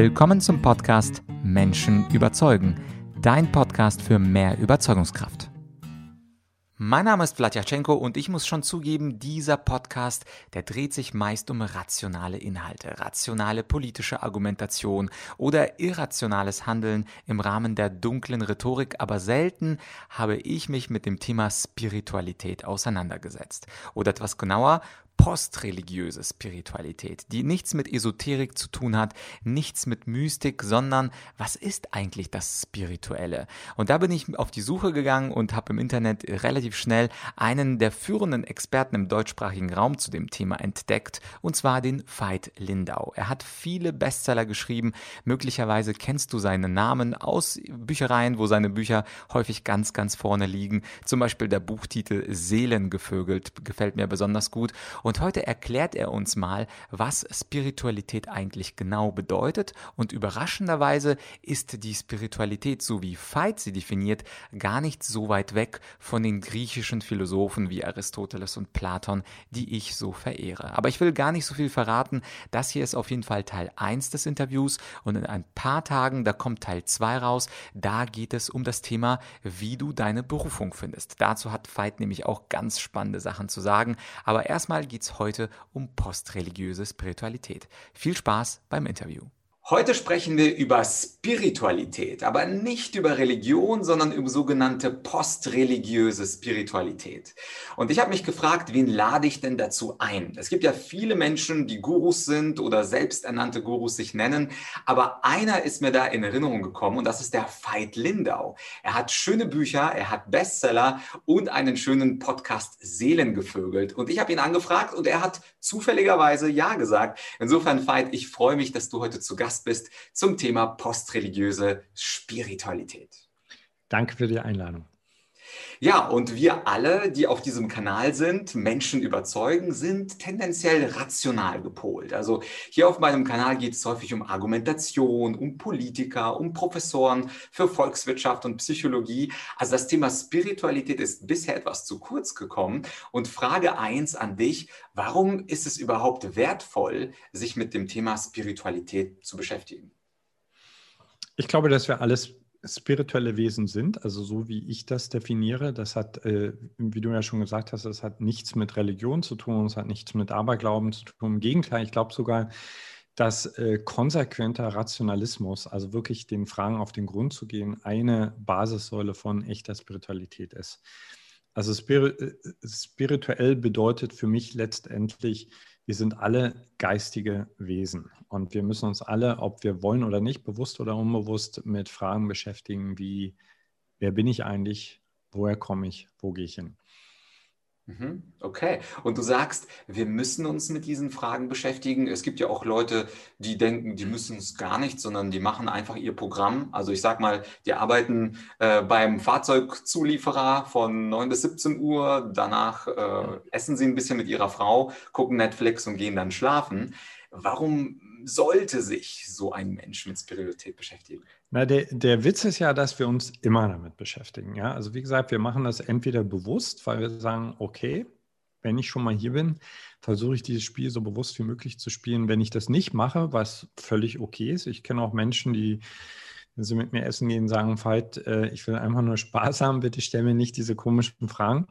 Willkommen zum Podcast Menschen überzeugen, dein Podcast für mehr Überzeugungskraft. Mein Name ist Vladyachenko und ich muss schon zugeben, dieser Podcast, der dreht sich meist um rationale Inhalte, rationale politische Argumentation oder irrationales Handeln im Rahmen der dunklen Rhetorik, aber selten habe ich mich mit dem Thema Spiritualität auseinandergesetzt. Oder etwas genauer, postreligiöse Spiritualität, die nichts mit Esoterik zu tun hat, nichts mit Mystik, sondern was ist eigentlich das Spirituelle? Und da bin ich auf die Suche gegangen und habe im Internet relativ schnell einen der führenden Experten im deutschsprachigen Raum zu dem Thema entdeckt, und zwar den Veit Lindau. Er hat viele Bestseller geschrieben, möglicherweise kennst du seinen Namen aus Büchereien, wo seine Bücher häufig ganz, ganz vorne liegen. Zum Beispiel der Buchtitel Seelengevögelt gefällt mir besonders gut. Und heute erklärt er uns mal, was Spiritualität eigentlich genau bedeutet. Und überraschenderweise ist die Spiritualität, so wie Veit sie definiert, gar nicht so weit weg von den griechischen Philosophen wie Aristoteles und Platon, die ich so verehre. Aber ich will gar nicht so viel verraten. Das hier ist auf jeden Fall Teil 1 des Interviews und in ein paar Tagen, da kommt Teil 2 raus. Da geht es um das Thema, wie du deine Berufung findest. Dazu hat Veit nämlich auch ganz spannende Sachen zu sagen. Aber erstmal geht es heute um postreligiöse Spiritualität. Viel Spaß beim Interview. Heute sprechen wir über Spiritualität, aber nicht über Religion, sondern über sogenannte postreligiöse Spiritualität. Und ich habe mich gefragt, wen lade ich denn dazu ein? Es gibt ja viele Menschen, die Gurus sind oder selbsternannte Gurus sich nennen, aber einer ist mir da in Erinnerung gekommen und das ist der Veit Lindau. Er hat schöne Bücher, er hat Bestseller und einen schönen Podcast Seelengevögelt. Und ich habe ihn angefragt und er hat zufälligerweise Ja gesagt. Insofern, Veit, ich freue mich, dass du heute zu Gast Gast bist zum Thema postreligiöse Spiritualität. Danke für die Einladung. Ja, und wir alle, die auf diesem Kanal sind, Menschen überzeugen, sind tendenziell rational gepolt. Also hier auf meinem Kanal geht es häufig um Argumentation, um Politiker, um Professoren für Volkswirtschaft und Psychologie. Also das Thema Spiritualität ist bisher etwas zu kurz gekommen. Und Frage eins an dich, warum ist es überhaupt wertvoll, sich mit dem Thema Spiritualität zu beschäftigen? Ich glaube, dass wir alles spirituelle Wesen sind, also so wie ich das definiere, das hat, äh, wie du ja schon gesagt hast, das hat nichts mit Religion zu tun, es hat nichts mit Aberglauben zu tun. Im Gegenteil, ich glaube sogar, dass äh, konsequenter Rationalismus, also wirklich den Fragen auf den Grund zu gehen, eine Basissäule von echter Spiritualität ist. Also äh, spirituell bedeutet für mich letztendlich wir sind alle geistige Wesen und wir müssen uns alle, ob wir wollen oder nicht, bewusst oder unbewusst mit Fragen beschäftigen wie, wer bin ich eigentlich, woher komme ich, wo gehe ich hin. Mhm. Okay. Und du sagst, wir müssen uns mit diesen Fragen beschäftigen. Es gibt ja auch Leute, die denken, die müssen es gar nicht, sondern die machen einfach ihr Programm. Also ich sag mal, die arbeiten äh, beim Fahrzeugzulieferer von 9 bis 17 Uhr. Danach äh, essen sie ein bisschen mit ihrer Frau, gucken Netflix und gehen dann schlafen. Warum sollte sich so ein Mensch mit Spiritualität beschäftigen? Na, der, der Witz ist ja, dass wir uns immer damit beschäftigen. Ja? Also wie gesagt, wir machen das entweder bewusst, weil wir sagen, okay, wenn ich schon mal hier bin, versuche ich dieses Spiel so bewusst wie möglich zu spielen. Wenn ich das nicht mache, was völlig okay ist, ich kenne auch Menschen, die, wenn sie mit mir essen gehen, sagen, Veit, äh, ich will einfach nur Spaß haben, bitte stell mir nicht diese komischen Fragen.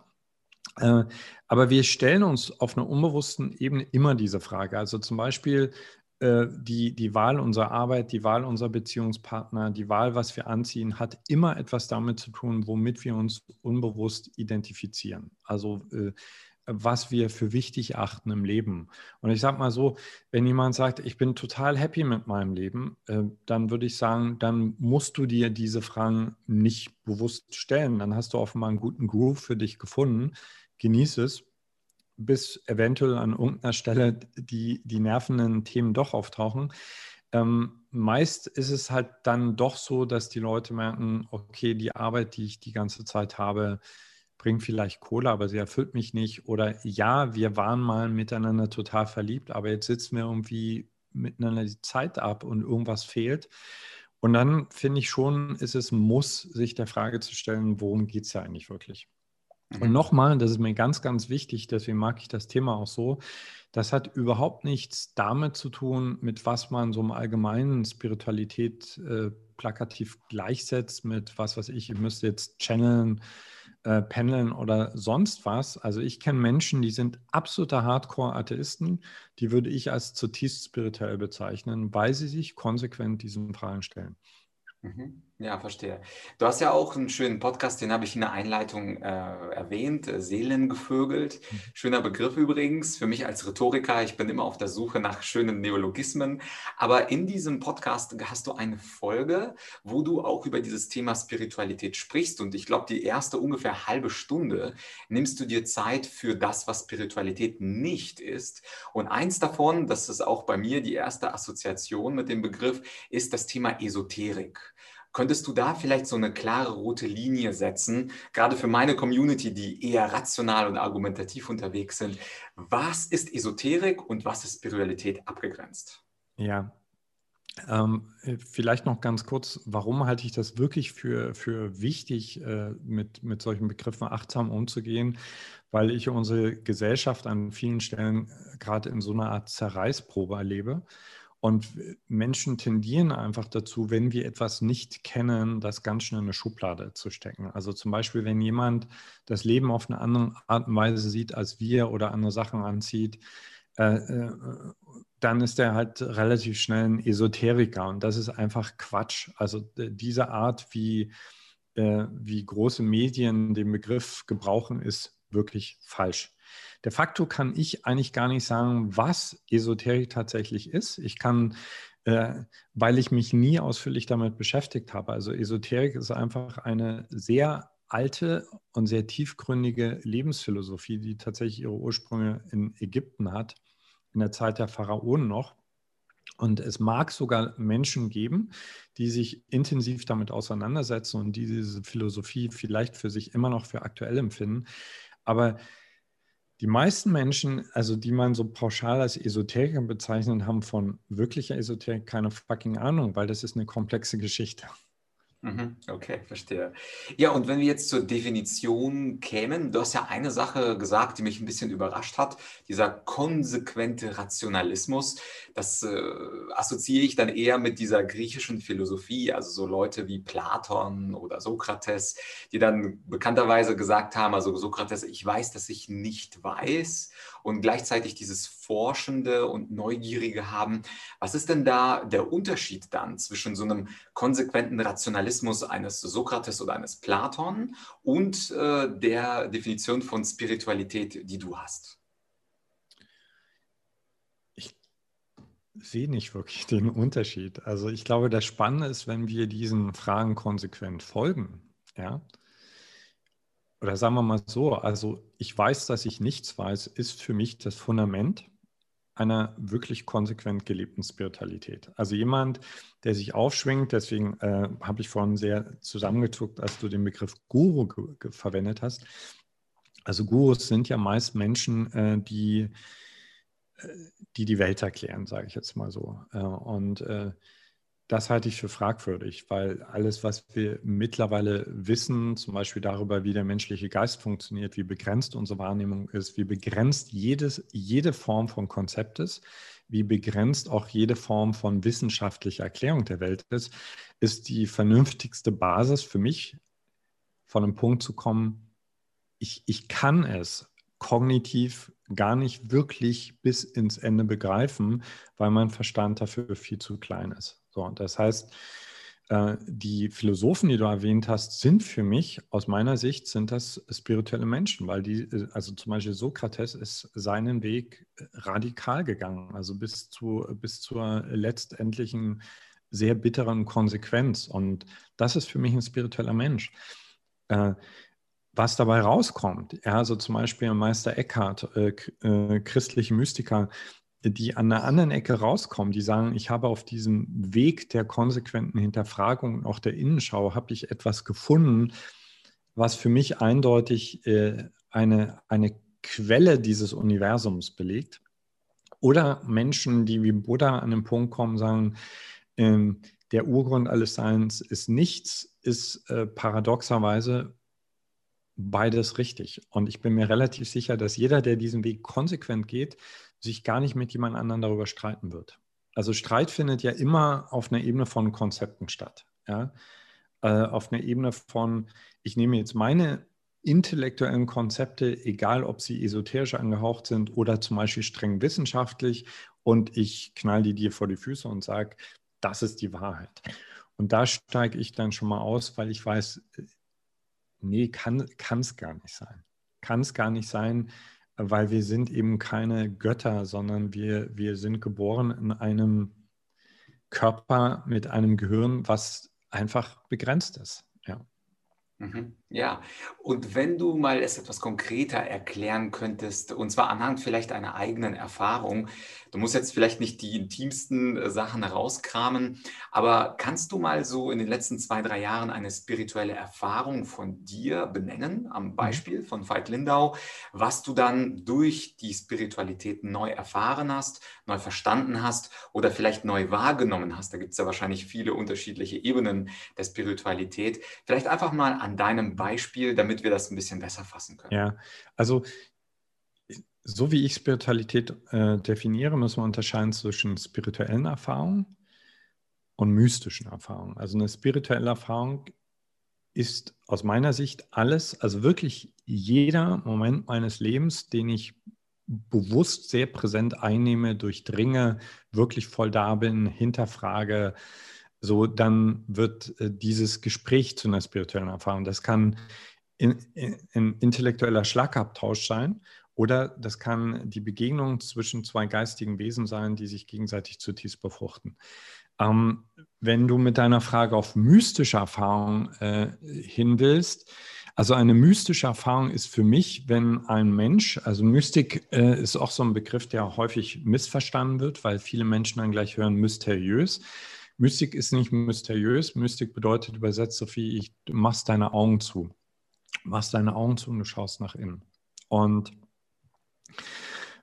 Äh, aber wir stellen uns auf einer unbewussten Ebene immer diese Frage. Also zum Beispiel, die, die Wahl unserer Arbeit, die Wahl unserer Beziehungspartner, die Wahl, was wir anziehen, hat immer etwas damit zu tun, womit wir uns unbewusst identifizieren. Also äh, was wir für wichtig achten im Leben. Und ich sage mal so, wenn jemand sagt, ich bin total happy mit meinem Leben, äh, dann würde ich sagen, dann musst du dir diese Fragen nicht bewusst stellen. Dann hast du offenbar einen guten Groove für dich gefunden. Genieß es bis eventuell an irgendeiner Stelle die, die nervenden Themen doch auftauchen. Ähm, meist ist es halt dann doch so, dass die Leute merken, okay, die Arbeit, die ich die ganze Zeit habe, bringt vielleicht Kohle, aber sie erfüllt mich nicht. Oder ja, wir waren mal miteinander total verliebt, aber jetzt sitzen wir irgendwie miteinander die Zeit ab und irgendwas fehlt. Und dann finde ich schon, ist es Muss, sich der Frage zu stellen, worum geht es ja eigentlich wirklich? Mhm. Und nochmal, das ist mir ganz, ganz wichtig, deswegen mag ich das Thema auch so. Das hat überhaupt nichts damit zu tun, mit was man so im Allgemeinen Spiritualität äh, plakativ gleichsetzt, mit was weiß ich, ihr müsst jetzt channeln, äh, pendeln oder sonst was. Also ich kenne Menschen, die sind absolute Hardcore-Atheisten, die würde ich als zutiefst spirituell bezeichnen, weil sie sich konsequent diesen Fragen stellen. Mhm. Ja, verstehe. Du hast ja auch einen schönen Podcast, den habe ich in der Einleitung äh, erwähnt, äh, Seelengevögelt. Mhm. Schöner Begriff übrigens für mich als Rhetoriker. Ich bin immer auf der Suche nach schönen Neologismen. Aber in diesem Podcast hast du eine Folge, wo du auch über dieses Thema Spiritualität sprichst. Und ich glaube, die erste ungefähr halbe Stunde nimmst du dir Zeit für das, was Spiritualität nicht ist. Und eins davon, das ist auch bei mir die erste Assoziation mit dem Begriff, ist das Thema Esoterik. Könntest du da vielleicht so eine klare rote Linie setzen, gerade für meine Community, die eher rational und argumentativ unterwegs sind? Was ist Esoterik und was ist Spiritualität abgegrenzt? Ja, ähm, vielleicht noch ganz kurz, warum halte ich das wirklich für, für wichtig, äh, mit, mit solchen Begriffen achtsam umzugehen? Weil ich unsere Gesellschaft an vielen Stellen äh, gerade in so einer Art Zerreißprobe erlebe. Und Menschen tendieren einfach dazu, wenn wir etwas nicht kennen, das ganz schnell in eine Schublade zu stecken. Also zum Beispiel, wenn jemand das Leben auf eine andere Art und Weise sieht als wir oder andere Sachen anzieht, äh, äh, dann ist er halt relativ schnell ein Esoteriker. Und das ist einfach Quatsch. Also diese Art, wie, äh, wie große Medien den Begriff gebrauchen, ist wirklich falsch. De facto kann ich eigentlich gar nicht sagen, was Esoterik tatsächlich ist. Ich kann, äh, weil ich mich nie ausführlich damit beschäftigt habe. Also Esoterik ist einfach eine sehr alte und sehr tiefgründige Lebensphilosophie, die tatsächlich ihre Ursprünge in Ägypten hat, in der Zeit der Pharaonen noch. Und es mag sogar Menschen geben, die sich intensiv damit auseinandersetzen und die diese Philosophie vielleicht für sich immer noch für aktuell empfinden. Aber die meisten Menschen, also die man so pauschal als Esoteriker bezeichnet, haben von wirklicher Esoterik keine fucking Ahnung, weil das ist eine komplexe Geschichte. Mhm, okay, verstehe. Ja, und wenn wir jetzt zur Definition kämen, du hast ja eine Sache gesagt, die mich ein bisschen überrascht hat, dieser konsequente Rationalismus, das äh, assoziiere ich dann eher mit dieser griechischen Philosophie, also so Leute wie Platon oder Sokrates, die dann bekannterweise gesagt haben, also Sokrates, ich weiß, dass ich nicht weiß und gleichzeitig dieses Forschende und Neugierige haben. Was ist denn da der Unterschied dann zwischen so einem konsequenten Rationalismus eines Sokrates oder eines Platon und äh, der Definition von Spiritualität, die du hast? Ich sehe nicht wirklich den Unterschied. Also ich glaube, das Spannende ist, wenn wir diesen Fragen konsequent folgen, ja, oder sagen wir mal so, also ich weiß, dass ich nichts weiß, ist für mich das Fundament einer wirklich konsequent gelebten Spiritualität. Also jemand, der sich aufschwingt, deswegen äh, habe ich vorhin sehr zusammengezuckt, als du den Begriff Guru verwendet hast. Also Gurus sind ja meist Menschen, äh, die, äh, die die Welt erklären, sage ich jetzt mal so. Äh, und äh, das halte ich für fragwürdig, weil alles, was wir mittlerweile wissen, zum Beispiel darüber, wie der menschliche Geist funktioniert, wie begrenzt unsere Wahrnehmung ist, wie begrenzt jedes, jede Form von Konzept ist, wie begrenzt auch jede Form von wissenschaftlicher Erklärung der Welt ist, ist die vernünftigste Basis für mich, von einem Punkt zu kommen, ich, ich kann es kognitiv gar nicht wirklich bis ins Ende begreifen, weil mein Verstand dafür viel zu klein ist. So, das heißt, äh, die Philosophen, die du erwähnt hast, sind für mich, aus meiner Sicht, sind das spirituelle Menschen, weil die, äh, also zum Beispiel Sokrates ist seinen Weg äh, radikal gegangen, also bis, zu, bis zur letztendlichen sehr bitteren Konsequenz. Und das ist für mich ein spiritueller Mensch. was dabei rauskommt, also zum Beispiel Meister Eckhart, christliche Mystiker, die an einer anderen Ecke rauskommen, die sagen, ich habe auf diesem Weg der konsequenten Hinterfragung und auch der Innenschau, habe ich etwas gefunden, was für mich eindeutig äh, eine, eine Quelle dieses Universums belegt. Oder Menschen, die wie Buddha an den Punkt kommen, sagen, ähm, der Urgrund alles Seins ist nichts, ist äh, paradoxerweise beides richtig. Und ich bin mir relativ sicher, dass jeder, der diesen Weg konsequent geht, sich gar nicht mit jemand anderem darüber streiten wird. Also Streit findet ja immer auf einer Ebene von Konzepten statt. Ja? Äh, auf einer Ebene von, ich nehme jetzt meine intellektuellen Konzepte, egal ob sie esoterisch angehaucht sind oder zum Beispiel streng wissenschaftlich, und ich knall die dir vor die Füße und sage, das ist die Wahrheit. Und da steige ich dann schon mal aus, weil ich weiß, nee, kann es gar nicht sein. Kann es gar nicht sein, weil wir sind eben keine Götter, sondern wir, wir sind geboren in einem Körper mit einem Gehirn, was einfach begrenzt ist. Ja. Mhm. Ja, und wenn du mal es etwas konkreter erklären könntest, und zwar anhand vielleicht einer eigenen Erfahrung, du musst jetzt vielleicht nicht die intimsten äh, Sachen herauskramen, aber kannst du mal so in den letzten zwei, drei Jahren eine spirituelle Erfahrung von dir benennen, am mhm. Beispiel von Veit Lindau, was du dann durch die Spiritualität neu erfahren hast, neu verstanden hast oder vielleicht neu wahrgenommen hast? Da gibt es ja wahrscheinlich viele unterschiedliche Ebenen der Spiritualität. Vielleicht einfach mal an deinem Beispiel, damit wir das ein bisschen besser fassen können? Ja, also so wie ich Spiritualität äh, definiere, müssen wir unterscheiden zwischen spirituellen Erfahrungen und mystischen Erfahrungen. Also eine spirituelle Erfahrung ist aus meiner Sicht alles, also wirklich jeder Moment meines Lebens, den ich bewusst sehr präsent einnehme, durchdringe, wirklich voll da bin, hinterfrage, so dann wird äh, dieses Gespräch zu einer spirituellen Erfahrung. Das kann in, in, ein intellektueller Schlagabtausch sein oder das kann die Begegnung zwischen zwei geistigen Wesen sein, die sich gegenseitig zutiefst befruchten. Ähm, wenn du mit deiner Frage auf mystische Erfahrung äh, hin willst, also eine mystische Erfahrung ist für mich, wenn ein Mensch, also Mystik äh, ist auch so ein Begriff, der häufig missverstanden wird, weil viele Menschen dann gleich hören mysteriös. Mystik ist nicht mysteriös. Mystik bedeutet übersetzt so viel, ich, machst deine Augen zu. Machst deine Augen zu und du schaust nach innen. Und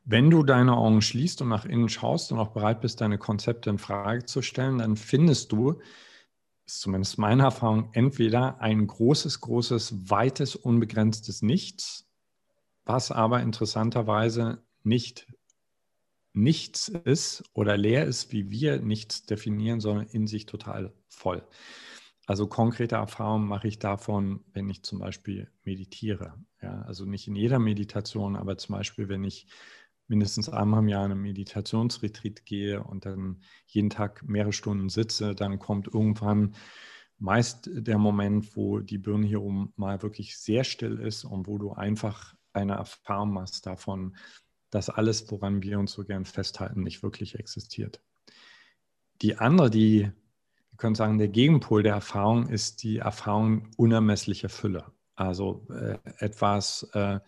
wenn du deine Augen schließt und nach innen schaust und auch bereit bist, deine Konzepte in Frage zu stellen, dann findest du, ist zumindest meine Erfahrung, entweder ein großes, großes, weites, unbegrenztes Nichts, was aber interessanterweise nicht nichts ist oder leer ist, wie wir nichts definieren, sondern in sich total voll. Also konkrete Erfahrungen mache ich davon, wenn ich zum Beispiel meditiere. Ja, also nicht in jeder Meditation, aber zum Beispiel, wenn ich mindestens einmal im Jahr in einen Meditationsretreat gehe und dann jeden Tag mehrere Stunden sitze, dann kommt irgendwann meist der Moment, wo die Birne hier oben mal wirklich sehr still ist und wo du einfach eine Erfahrung machst davon, dass alles, woran wir uns so gern festhalten, nicht wirklich existiert. Die andere, die, wir können sagen, der Gegenpol der Erfahrung ist die Erfahrung unermesslicher Fülle. Also äh, etwas, äh,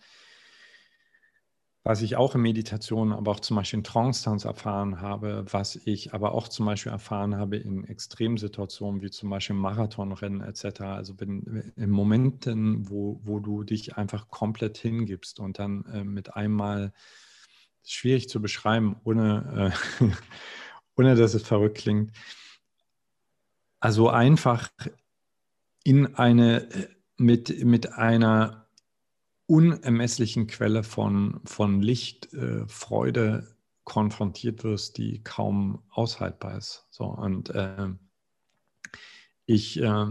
was ich auch in Meditation, aber auch zum Beispiel in Trance-Tanz erfahren habe, was ich aber auch zum Beispiel erfahren habe in Extremsituationen wie zum Beispiel Marathonrennen etc. Also wenn, in Momenten, wo, wo du dich einfach komplett hingibst und dann äh, mit einmal schwierig zu beschreiben, ohne, äh, ohne dass es verrückt klingt. Also einfach in eine, mit, mit einer unermesslichen Quelle von, von Licht, äh, Freude konfrontiert wirst, die kaum aushaltbar ist. So, und äh, ich äh,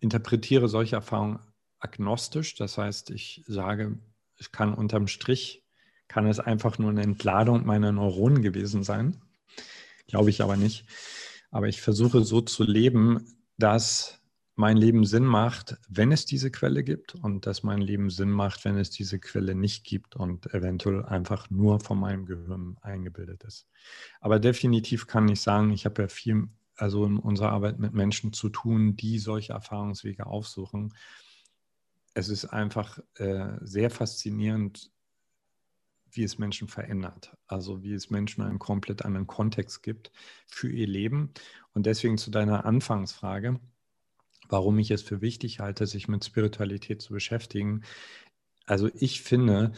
interpretiere solche Erfahrungen agnostisch, das heißt, ich sage, ich kann unterm Strich kann es einfach nur eine Entladung meiner Neuronen gewesen sein. Glaube ich aber nicht. Aber ich versuche so zu leben, dass mein Leben Sinn macht, wenn es diese Quelle gibt und dass mein Leben Sinn macht, wenn es diese Quelle nicht gibt und eventuell einfach nur von meinem Gehirn eingebildet ist. Aber definitiv kann ich sagen, ich habe ja viel, also in unserer Arbeit mit Menschen zu tun, die solche Erfahrungswege aufsuchen. Es ist einfach äh, sehr faszinierend, wie es Menschen verändert. Also wie es Menschen einen komplett anderen Kontext gibt für ihr Leben. Und deswegen zu deiner Anfangsfrage, warum ich es für wichtig halte, sich mit Spiritualität zu beschäftigen. Also ich finde,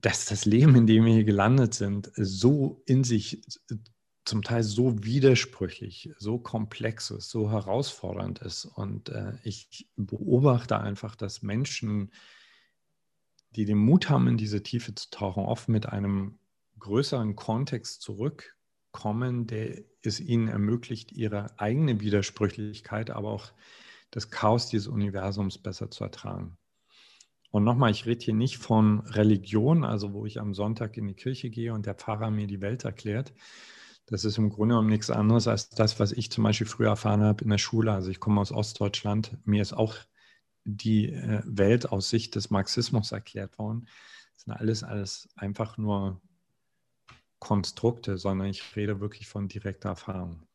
dass das Leben, in dem wir hier gelandet sind, so in sich zum Teil so widersprüchlich, so komplex ist, so herausfordernd ist. Und äh, ich beobachte einfach, dass Menschen, die den Mut haben, in diese Tiefe zu tauchen, oft mit einem größeren Kontext zurückkommen, der es ihnen ermöglicht, ihre eigene Widersprüchlichkeit, aber auch das Chaos dieses Universums besser zu ertragen. Und nochmal, ich rede hier nicht von Religion, also wo ich am Sonntag in die Kirche gehe und der Pfarrer mir die Welt erklärt. Das ist im Grunde genommen nichts anderes als das, was ich zum Beispiel früher erfahren habe in der Schule. Also ich komme aus Ostdeutschland. Mir ist auch die äh, Welt aus Sicht des Marxismus erklärt worden. Das sind alles, alles einfach nur Konstrukte, sondern ich rede wirklich von direkter Erfahrung.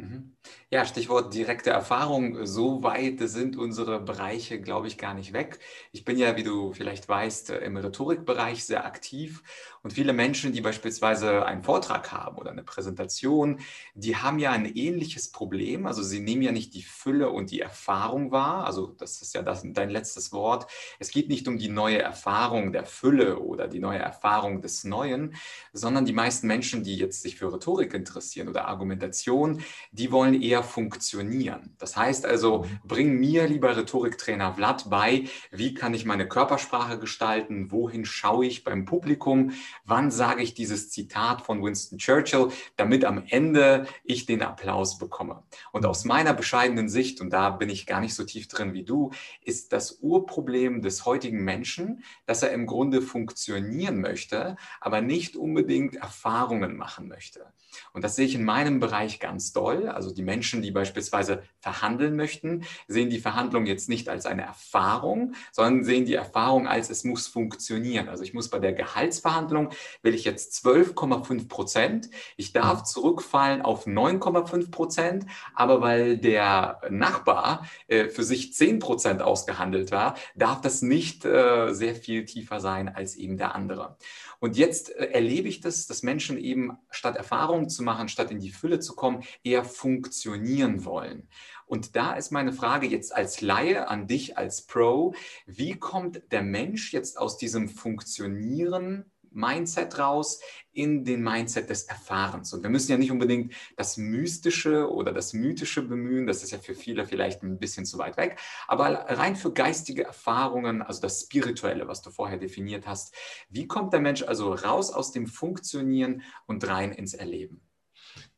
Mhm. Ja, Stichwort direkte Erfahrung. So weit sind unsere Bereiche, glaube ich, gar nicht weg. Ich bin ja, wie du vielleicht weißt, im Rhetorikbereich sehr aktiv und viele Menschen, die beispielsweise einen Vortrag haben oder eine Präsentation, die haben ja ein ähnliches Problem. Also sie nehmen ja nicht die Fülle und die Erfahrung wahr. Also das ist ja das, dein letztes Wort. Es geht nicht um die neue Erfahrung der Fülle oder die neue Erfahrung des Neuen, sondern die meisten Menschen, die jetzt sich für Rhetorik interessieren oder Argumentation, die wollen eher funktionieren. Das heißt also, mhm. bring mir, lieber Rhetoriktrainer Vlad, bei, wie kann ich meine Körpersprache gestalten, wohin schaue ich beim Publikum, wann sage ich dieses Zitat von Winston Churchill, damit am Ende ich den Applaus bekomme. Und aus meiner bescheidenen Sicht, und da bin ich gar nicht so tief drin wie du, ist das Urproblem des heutigen Menschen, dass er im Grunde funktionieren möchte, aber nicht unbedingt Erfahrungen machen möchte. Und das sehe ich in meinem Bereich ganz doll. Also die Menschen, die beispielsweise verhandeln möchten, sehen die Verhandlung jetzt nicht als eine Erfahrung, sondern sehen die Erfahrung als es muss funktionieren. Also ich muss bei der Gehaltsverhandlung, will ich jetzt 12,5 Prozent. Ich darf mhm. zurückfallen auf 9,5 Prozent, aber weil der Nachbar äh, für sich 10 Prozent ausgehandelt war, darf das nicht äh, sehr viel tiefer sein als eben der andere. Und jetzt äh, erlebe ich das, dass Menschen eben statt Erfahrungen zu machen, statt in die Fülle zu kommen, eher funktionieren wollen. Und da ist meine Frage jetzt als Laie an dich als Pro, wie kommt der Mensch jetzt aus diesem Funktionieren Mindset raus in den Mindset des Erfahrens. Und wir müssen ja nicht unbedingt das Mystische oder das Mythische bemühen, das ist ja für viele vielleicht ein bisschen zu weit weg, aber rein für geistige Erfahrungen, also das Spirituelle, was du vorher definiert hast, wie kommt der Mensch also raus aus dem Funktionieren und rein ins Erleben?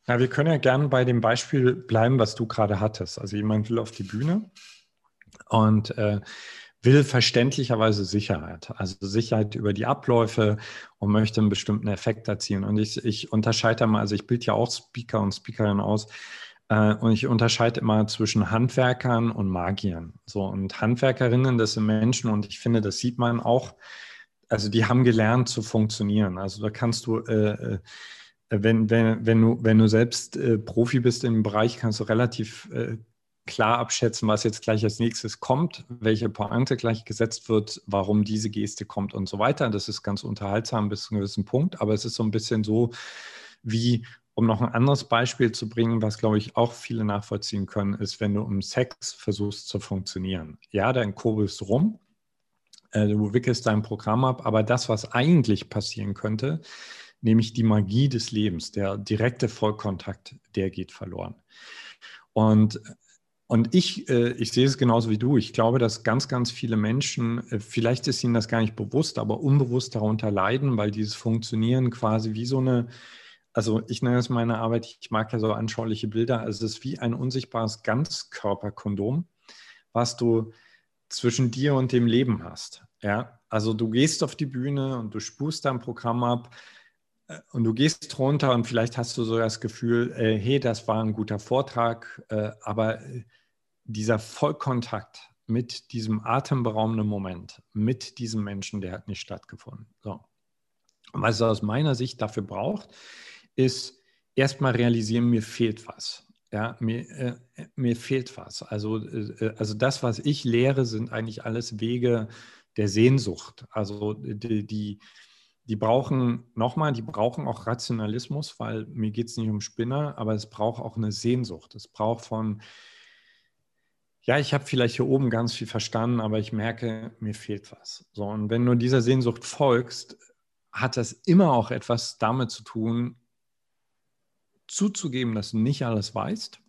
Ja, wir können ja gerne bei dem Beispiel bleiben, was du gerade hattest. Also jemand will auf die Bühne und äh, will verständlicherweise Sicherheit, also Sicherheit über die Abläufe und möchte einen bestimmten Effekt erzielen. Und ich, ich unterscheide mal, also ich bilde ja auch Speaker und Speakerinnen aus, äh, und ich unterscheide immer zwischen Handwerkern und Magiern. So, und Handwerkerinnen, das sind Menschen, und ich finde, das sieht man auch, also die haben gelernt zu funktionieren. Also da kannst du äh, äh wenn, wenn, wenn, du, wenn du selbst äh, Profi bist im Bereich, kannst du relativ äh, klar abschätzen, was jetzt gleich als nächstes kommt, welche Pointe gleich gesetzt wird, warum diese Geste kommt und so weiter. Das ist ganz unterhaltsam bis zu einem gewissen Punkt, aber es ist so ein bisschen so wie, um noch ein anderes Beispiel zu bringen, was glaube ich auch viele nachvollziehen können, ist, wenn du im Sex versuchst zu funktionieren. Ja, dann kurbelst du rum, äh, du wickelst dein Programm ab, aber das, was eigentlich passieren könnte, nämlich die Magie des Lebens, der direkte Vollkontakt, der geht verloren. Und und ich, äh, ich sehe es genauso wie du. Ich glaube, dass ganz, ganz viele Menschen, äh, vielleicht ist ihnen das gar nicht bewusst, aber unbewusst darunter leiden, weil dieses Funktionieren quasi wie so eine, also ich nenne es meine Arbeit, ich mag ja so anschauliche Bilder, also es ist wie ein unsichtbares Ganzkörperkondom, was du zwischen dir und dem Leben hast. Ja, also du gehst auf die Bühne und du spust dein Programm ab äh, und du gehst runter und vielleicht hast du so das Gefühl, äh, hey, das war ein guter Vortrag, äh, aber dieser Vollkontakt mit diesem atemberaubenden Moment, mit diesem Menschen, der hat nicht stattgefunden. So. Was es aus meiner Sicht dafür braucht, ist erstmal realisieren, mir fehlt was. Ja, mir, äh, mir fehlt was. Also, äh, also das, was ich lehre, sind eigentlich alles Wege der Sehnsucht. Also die, die, die brauchen, nochmal, die brauchen auch Rationalismus, weil mir geht es nicht um Spinner, aber es braucht auch eine Sehnsucht. Es braucht von, ja, ich habe vielleicht hier oben ganz viel verstanden, aber ich merke, mir fehlt was. So, und wenn du dieser Sehnsucht folgst, hat das immer auch etwas damit zu tun, zuzugeben, dass du nicht alles weißt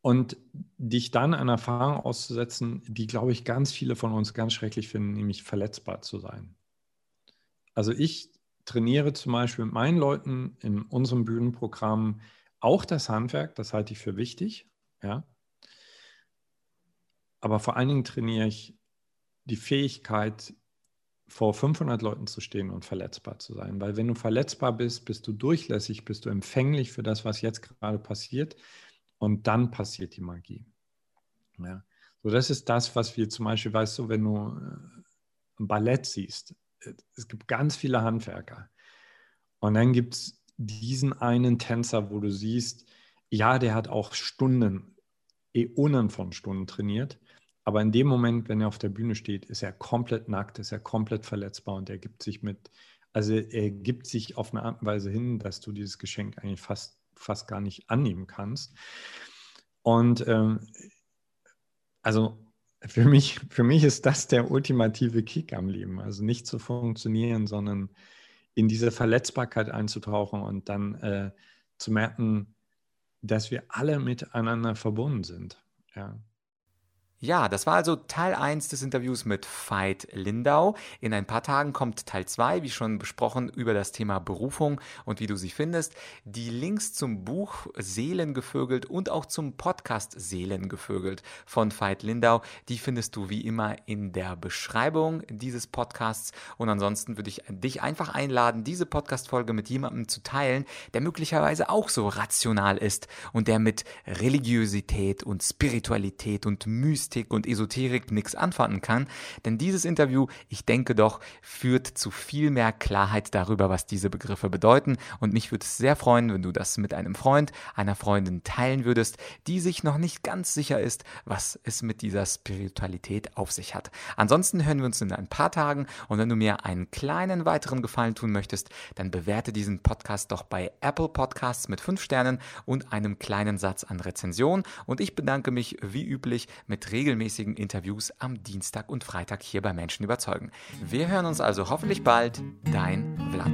und dich dann einer Erfahrung auszusetzen, die, glaube ich, ganz viele von uns ganz schrecklich finden, nämlich verletzbar zu sein. Also ich trainiere zum Beispiel mit meinen Leuten in unserem Bühnenprogramm auch das Handwerk, das halte ich für wichtig, ja. Aber vor allen Dingen trainiere ich die Fähigkeit, vor 500 Leuten zu stehen und verletzbar zu sein. Weil wenn du verletzbar bist, bist du durchlässig, bist du empfänglich für das, was jetzt gerade passiert. Und dann passiert die Magie. Ja. So, das ist das, was wir zum Beispiel, weißt du, wenn du äh, ein Ballett siehst, äh, es gibt ganz viele Handwerker. Und dann gibt es diesen einen Tänzer, wo du siehst, ja, der hat auch Stunden, Äonen von Stunden trainiert. Aber in dem Moment, wenn er auf der Bühne steht, ist er komplett nackt, ist er komplett verletzbar und er gibt sich mit, also er gibt sich auf eine Art und Weise hin, dass du dieses Geschenk eigentlich fast, fast gar nicht annehmen kannst. Und ähm, also für mich, für mich ist das der ultimative Kick am Leben. Also nicht zu funktionieren, sondern in diese Verletzbarkeit einzutauchen und dann äh, zu merken, dass wir alle miteinander verbunden sind. Ja. Ja, das war also Teil 1 des Interviews mit Veit Lindau. In ein paar Tagen kommt Teil 2, wie schon besprochen, über das Thema Berufung und wie du sie findest. Die Links zum Buch Seelengevögelt und auch zum Podcast Seelengevögelt von Veit Lindau, die findest du wie immer in der Beschreibung dieses Podcasts. Und ansonsten würde ich dich einfach einladen, diese Podcast-Folge mit jemandem zu teilen, der möglicherweise auch so rational ist und der mit Religiosität und Spiritualität und Mystik Mystik und Esoterik nichts anfangen kann, denn dieses Interview, ich denke doch, führt zu viel mehr Klarheit darüber, was diese Begriffe bedeuten. Und mich würde es sehr freuen, wenn du das mit einem Freund, einer Freundin teilen würdest, die sich noch nicht ganz sicher ist, was es mit dieser Spiritualität auf sich hat. Ansonsten hören wir uns in ein paar Tagen. Und wenn du mir einen kleinen weiteren Gefallen tun möchtest, dann bewerte diesen Podcast doch bei Apple Podcasts mit fünf Sternen und einem kleinen Satz an Rezension. Und ich bedanke mich wie üblich mit Regen regelmäßigen Interviews am Dienstag und Freitag hier bei Menschen überzeugen. Wir hören uns also hoffentlich bald. Dein Vlad.